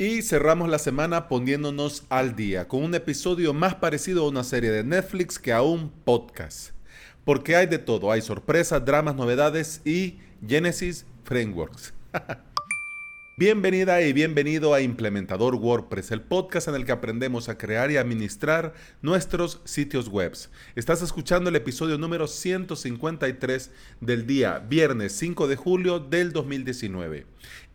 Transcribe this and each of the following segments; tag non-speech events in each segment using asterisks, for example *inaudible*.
Y cerramos la semana poniéndonos al día con un episodio más parecido a una serie de Netflix que a un podcast. Porque hay de todo, hay sorpresas, dramas, novedades y Genesis Frameworks. *laughs* Bienvenida y bienvenido a Implementador WordPress, el podcast en el que aprendemos a crear y administrar nuestros sitios web. Estás escuchando el episodio número 153 del día viernes 5 de julio del 2019.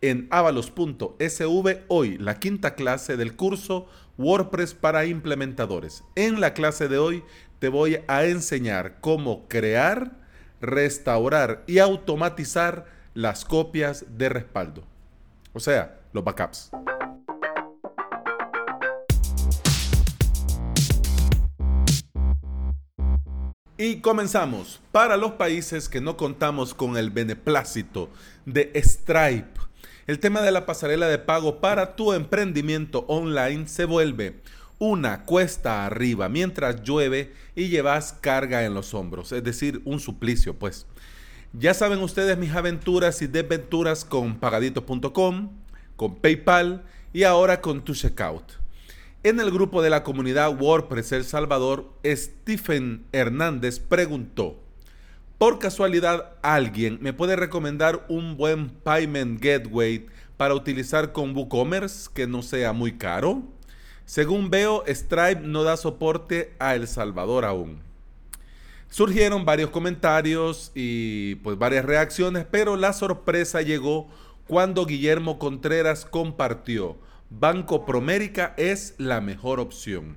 En avalos.sv hoy la quinta clase del curso WordPress para implementadores. En la clase de hoy te voy a enseñar cómo crear, restaurar y automatizar las copias de respaldo o sea, los backups. Y comenzamos. Para los países que no contamos con el beneplácito de Stripe, el tema de la pasarela de pago para tu emprendimiento online se vuelve una cuesta arriba mientras llueve y llevas carga en los hombros, es decir, un suplicio, pues. Ya saben ustedes mis aventuras y desventuras con pagadito.com, con PayPal y ahora con Tu Checkout. En el grupo de la comunidad WordPress El Salvador, Stephen Hernández preguntó, ¿por casualidad alguien me puede recomendar un buen payment gateway para utilizar con WooCommerce que no sea muy caro? Según veo, Stripe no da soporte a El Salvador aún. Surgieron varios comentarios y pues varias reacciones, pero la sorpresa llegó cuando Guillermo Contreras compartió Banco Promérica es la mejor opción.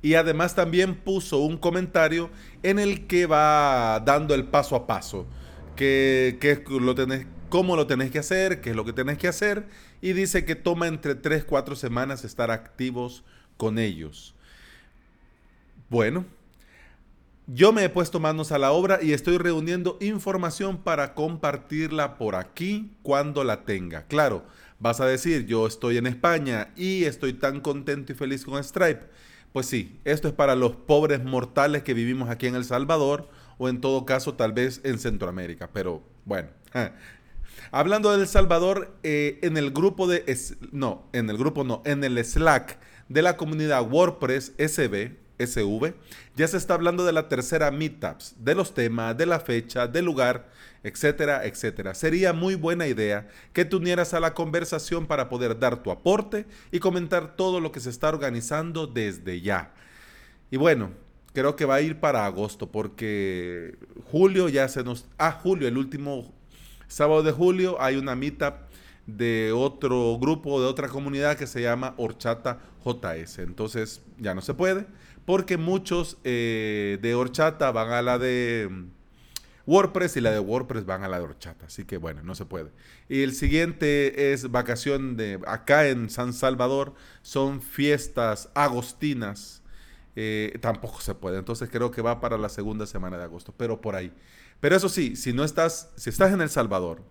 Y además también puso un comentario en el que va dando el paso a paso, que, lo tenés, cómo lo tenés que hacer, qué es lo que tenés que hacer, y dice que toma entre 3, 4 semanas estar activos con ellos. Bueno, yo me he puesto manos a la obra y estoy reuniendo información para compartirla por aquí cuando la tenga. Claro, vas a decir, yo estoy en España y estoy tan contento y feliz con Stripe. Pues sí, esto es para los pobres mortales que vivimos aquí en El Salvador o en todo caso tal vez en Centroamérica. Pero bueno. Hablando de El Salvador, eh, en el grupo de... no, en el grupo no, en el Slack de la comunidad WordPress SB, SV, ya se está hablando de la tercera Meetups, de los temas, de la fecha, del lugar, etcétera, etcétera. Sería muy buena idea que te unieras a la conversación para poder dar tu aporte y comentar todo lo que se está organizando desde ya. Y bueno, creo que va a ir para agosto porque julio ya se nos... Ah, julio, el último sábado de julio hay una Meetup de otro grupo, de otra comunidad que se llama Horchata JS. Entonces ya no se puede porque muchos eh, de horchata van a la de mm, WordPress y la de WordPress van a la de horchata. Así que bueno, no se puede. Y el siguiente es vacación de acá en San Salvador. Son fiestas agostinas. Eh, tampoco se puede. Entonces creo que va para la segunda semana de agosto, pero por ahí. Pero eso sí, si no estás, si estás en El Salvador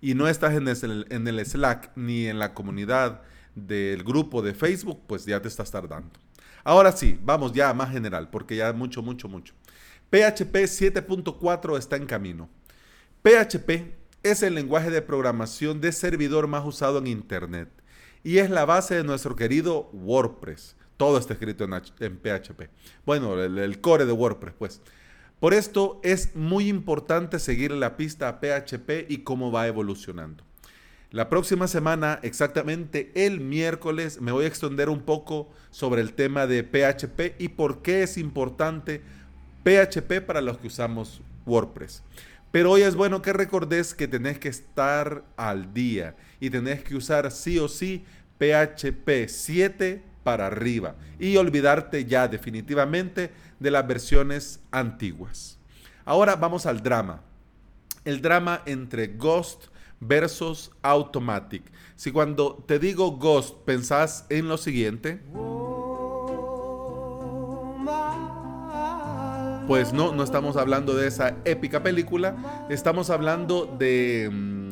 y no estás en el, en el Slack ni en la comunidad del grupo de Facebook, pues ya te estás tardando. Ahora sí, vamos ya más general, porque ya mucho, mucho, mucho. PHP 7.4 está en camino. PHP es el lenguaje de programación de servidor más usado en Internet y es la base de nuestro querido WordPress. Todo está escrito en, PHP. Bueno, el, core de WordPress, pues. Por esto es muy importante seguir la pista a PHP y cómo va evolucionando. La próxima semana, exactamente el miércoles, me voy a extender un poco sobre el tema de PHP y por qué es importante PHP para los que usamos WordPress. Pero hoy es bueno que recordes que tenés que estar al día y tenés que usar sí o sí PHP 7 para arriba y olvidarte ya definitivamente de las versiones antiguas. Ahora vamos al drama. El drama entre Ghost versus Automatic. Si cuando te digo Ghost pensás en lo siguiente, pues no, no estamos hablando de esa épica película, estamos hablando de mm,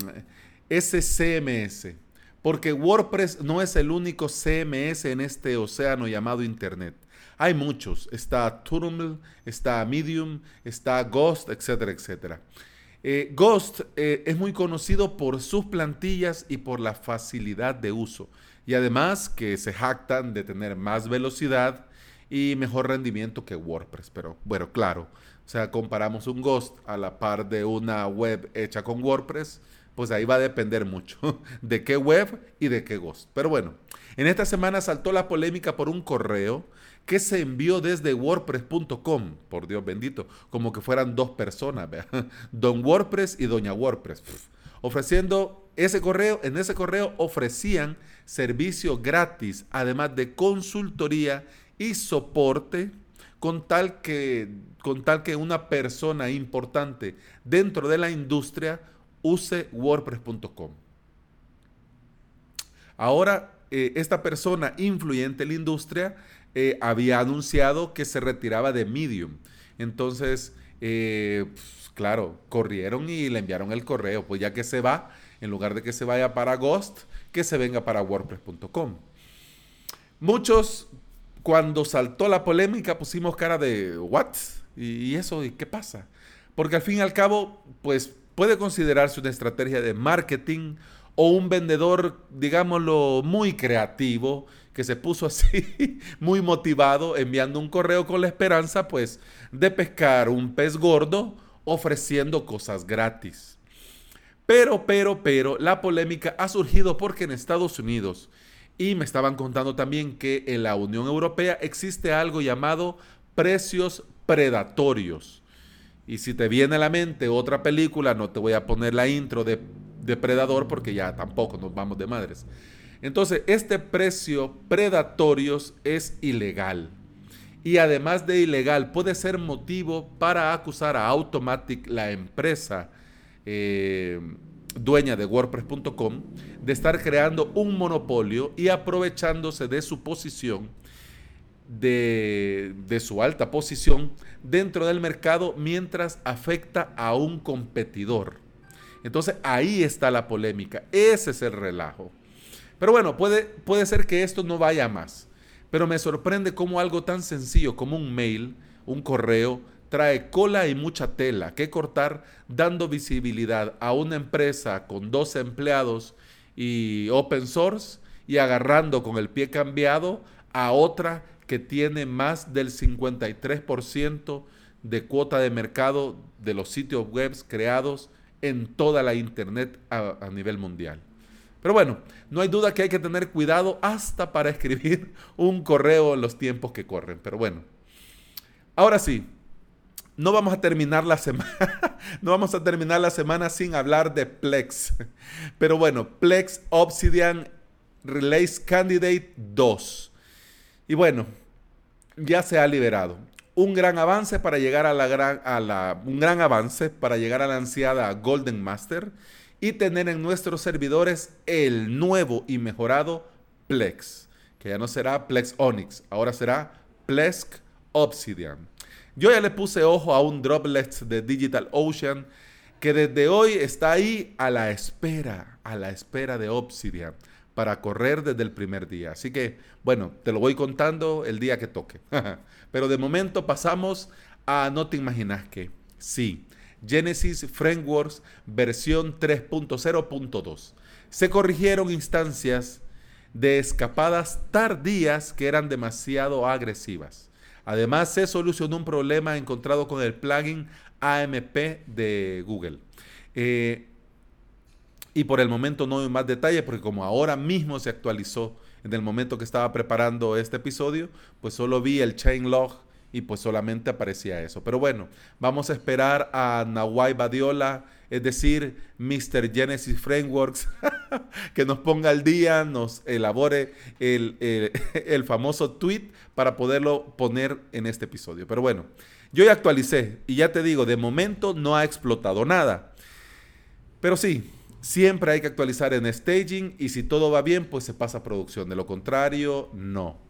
ese CMS. Porque WordPress no es el único CMS en este océano llamado Internet. Hay muchos. Está Turtle, está Medium, está Ghost, etcétera, etcétera. Eh, Ghost eh, es muy conocido por sus plantillas y por la facilidad de uso. Y además que se jactan de tener más velocidad y mejor rendimiento que WordPress. Pero bueno, claro, o sea, comparamos un Ghost a la par de una web hecha con WordPress, pues ahí va a depender mucho *laughs* de qué web y de qué Ghost. Pero bueno, en esta semana saltó la polémica por un correo que se envió desde wordpress.com, por Dios bendito, como que fueran dos personas, *laughs* don WordPress y doña WordPress, ofreciendo ese correo, en ese correo ofrecían servicio gratis, además de consultoría y soporte con tal que con tal que una persona importante dentro de la industria use wordpress.com. Ahora, eh, esta persona influyente en la industria eh, había anunciado que se retiraba de Medium. Entonces, eh, pues, claro, corrieron y le enviaron el correo. Pues ya que se va, en lugar de que se vaya para Ghost, que se venga para WordPress.com. Muchos, cuando saltó la polémica, pusimos cara de, ¿what? ¿Y eso? ¿Y qué pasa? Porque al fin y al cabo, pues puede considerarse una estrategia de marketing o un vendedor, digámoslo, muy creativo que se puso así, *laughs* muy motivado, enviando un correo con la esperanza, pues, de pescar un pez gordo ofreciendo cosas gratis. Pero, pero, pero, la polémica ha surgido porque en Estados Unidos, y me estaban contando también que en la Unión Europea existe algo llamado precios predatorios. Y si te viene a la mente otra película, no te voy a poner la intro de Depredador porque ya tampoco nos vamos de madres. Entonces, este precio predatorios es ilegal. Y además de ilegal, puede ser motivo para acusar a Automatic, la empresa eh, dueña de WordPress.com, de estar creando un monopolio y aprovechándose de su posición, de, de su alta posición dentro del mercado mientras afecta a un competidor. Entonces ahí está la polémica, ese es el relajo. Pero bueno, puede, puede ser que esto no vaya más. Pero me sorprende cómo algo tan sencillo como un mail, un correo, trae cola y mucha tela que cortar dando visibilidad a una empresa con dos empleados y open source y agarrando con el pie cambiado a otra que tiene más del 53% de cuota de mercado de los sitios web creados en toda la Internet a nivel mundial. Pero bueno, no hay duda que hay que tener cuidado hasta para *laughs* escribir un correo en los tiempos que corren. Pero bueno, ahora sí, no vamos a terminar la semana, *laughs* no vamos a terminar la semana sin hablar de Plex. Pero bueno, Plex Obsidian Release Candidate 2. Y bueno, ya se ha liberado. Un gran avance para llegar a la gran, a la, un gran avance para llegar a la ansiada Golden Master y tener en nuestros servidores el nuevo y mejorado Plex, que ya no será Plex Onyx, ahora será Plex Obsidian. Yo ya le puse ojo a un droplet de Digital Ocean que desde hoy está ahí a la espera, a la espera de Obsidian para correr desde el primer día. Así que, bueno, te lo voy contando el día que toque. *laughs* Pero de momento pasamos a no te imaginas que. Sí, Genesis Frameworks versión 3.0.2. Se corrigieron instancias de escapadas tardías que eran demasiado agresivas. Además, se solucionó un problema encontrado con el plugin AMP de Google. Eh, y por el momento no hay más detalle porque como ahora mismo se actualizó en el momento que estaba preparando este episodio, pues solo vi el chain log y pues solamente aparecía eso. Pero bueno, vamos a esperar a Nawai Badiola, es decir, Mr. Genesis Frameworks, *laughs* que nos ponga al día, nos elabore el, *laughs* el, famoso tweet para poderlo poner en este episodio. Pero bueno, yo ya actualicé y ya te digo, de momento no ha explotado nada. Pero sí, siempre hay que actualizar en staging y si todo va bien, pues se pasa a producción. De lo contrario, no.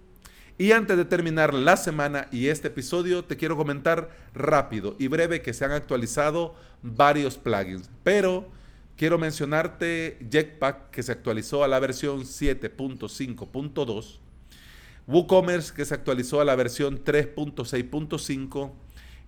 Y antes de terminar la semana y este episodio, te quiero comentar rápido y breve que se han actualizado varios plugins. Pero quiero mencionarte Jetpack que se actualizó a la versión 7.5.2. WooCommerce que se actualizó a la versión 3.6.5.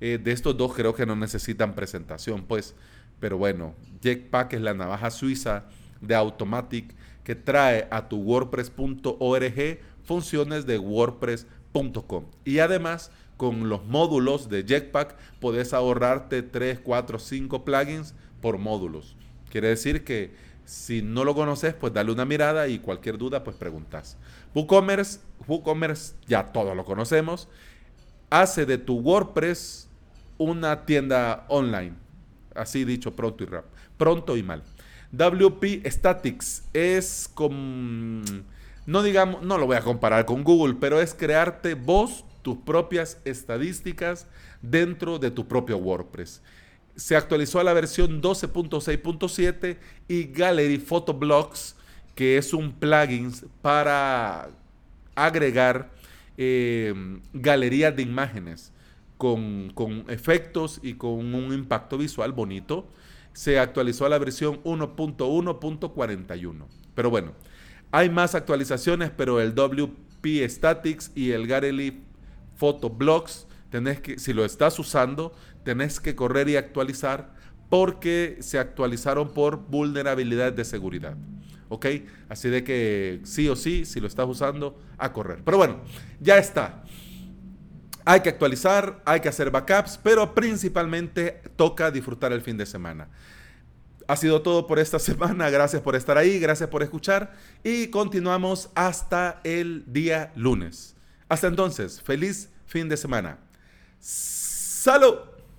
Eh, de estos dos creo que no necesitan presentación, pues. Pero bueno, Jetpack es la navaja suiza de Automatic que trae a tu wordpress.org funciones de wordpress.com. Y además, con los módulos de Jetpack, puedes ahorrarte 3, 4, 5 plugins por módulos. Quiere decir que si no lo conoces, pues dale una mirada y cualquier duda, pues preguntas. WooCommerce, WooCommerce ya todos lo conocemos, hace de tu WordPress una tienda online. Así dicho pronto y pronto y mal. WP Statics es como, no digamos, no lo voy a comparar con Google, pero es crearte vos tus propias estadísticas dentro de tu propio WordPress. Se actualizó a la versión 12.6.7 y Gallery Photoblocks, que es un plugin para agregar eh, galerías de imágenes con, con efectos y con un impacto visual bonito se actualizó a la versión 1.1.41. Pero bueno, hay más actualizaciones, pero el WP Statics y el Garely Photo Blocks, tenés que, si lo estás usando, tenés que correr y actualizar porque se actualizaron por vulnerabilidades de seguridad. ¿Ok? Así de que sí o sí, si lo estás usando, a correr. Pero bueno, ya está. Hay que actualizar, hay que hacer backups, pero principalmente toca disfrutar el fin de semana. Ha sido todo por esta *laughs* semana. Gracias por estar ahí, gracias por escuchar y continuamos hasta el día lunes. Hasta entonces, feliz fin de semana. ¡Salud!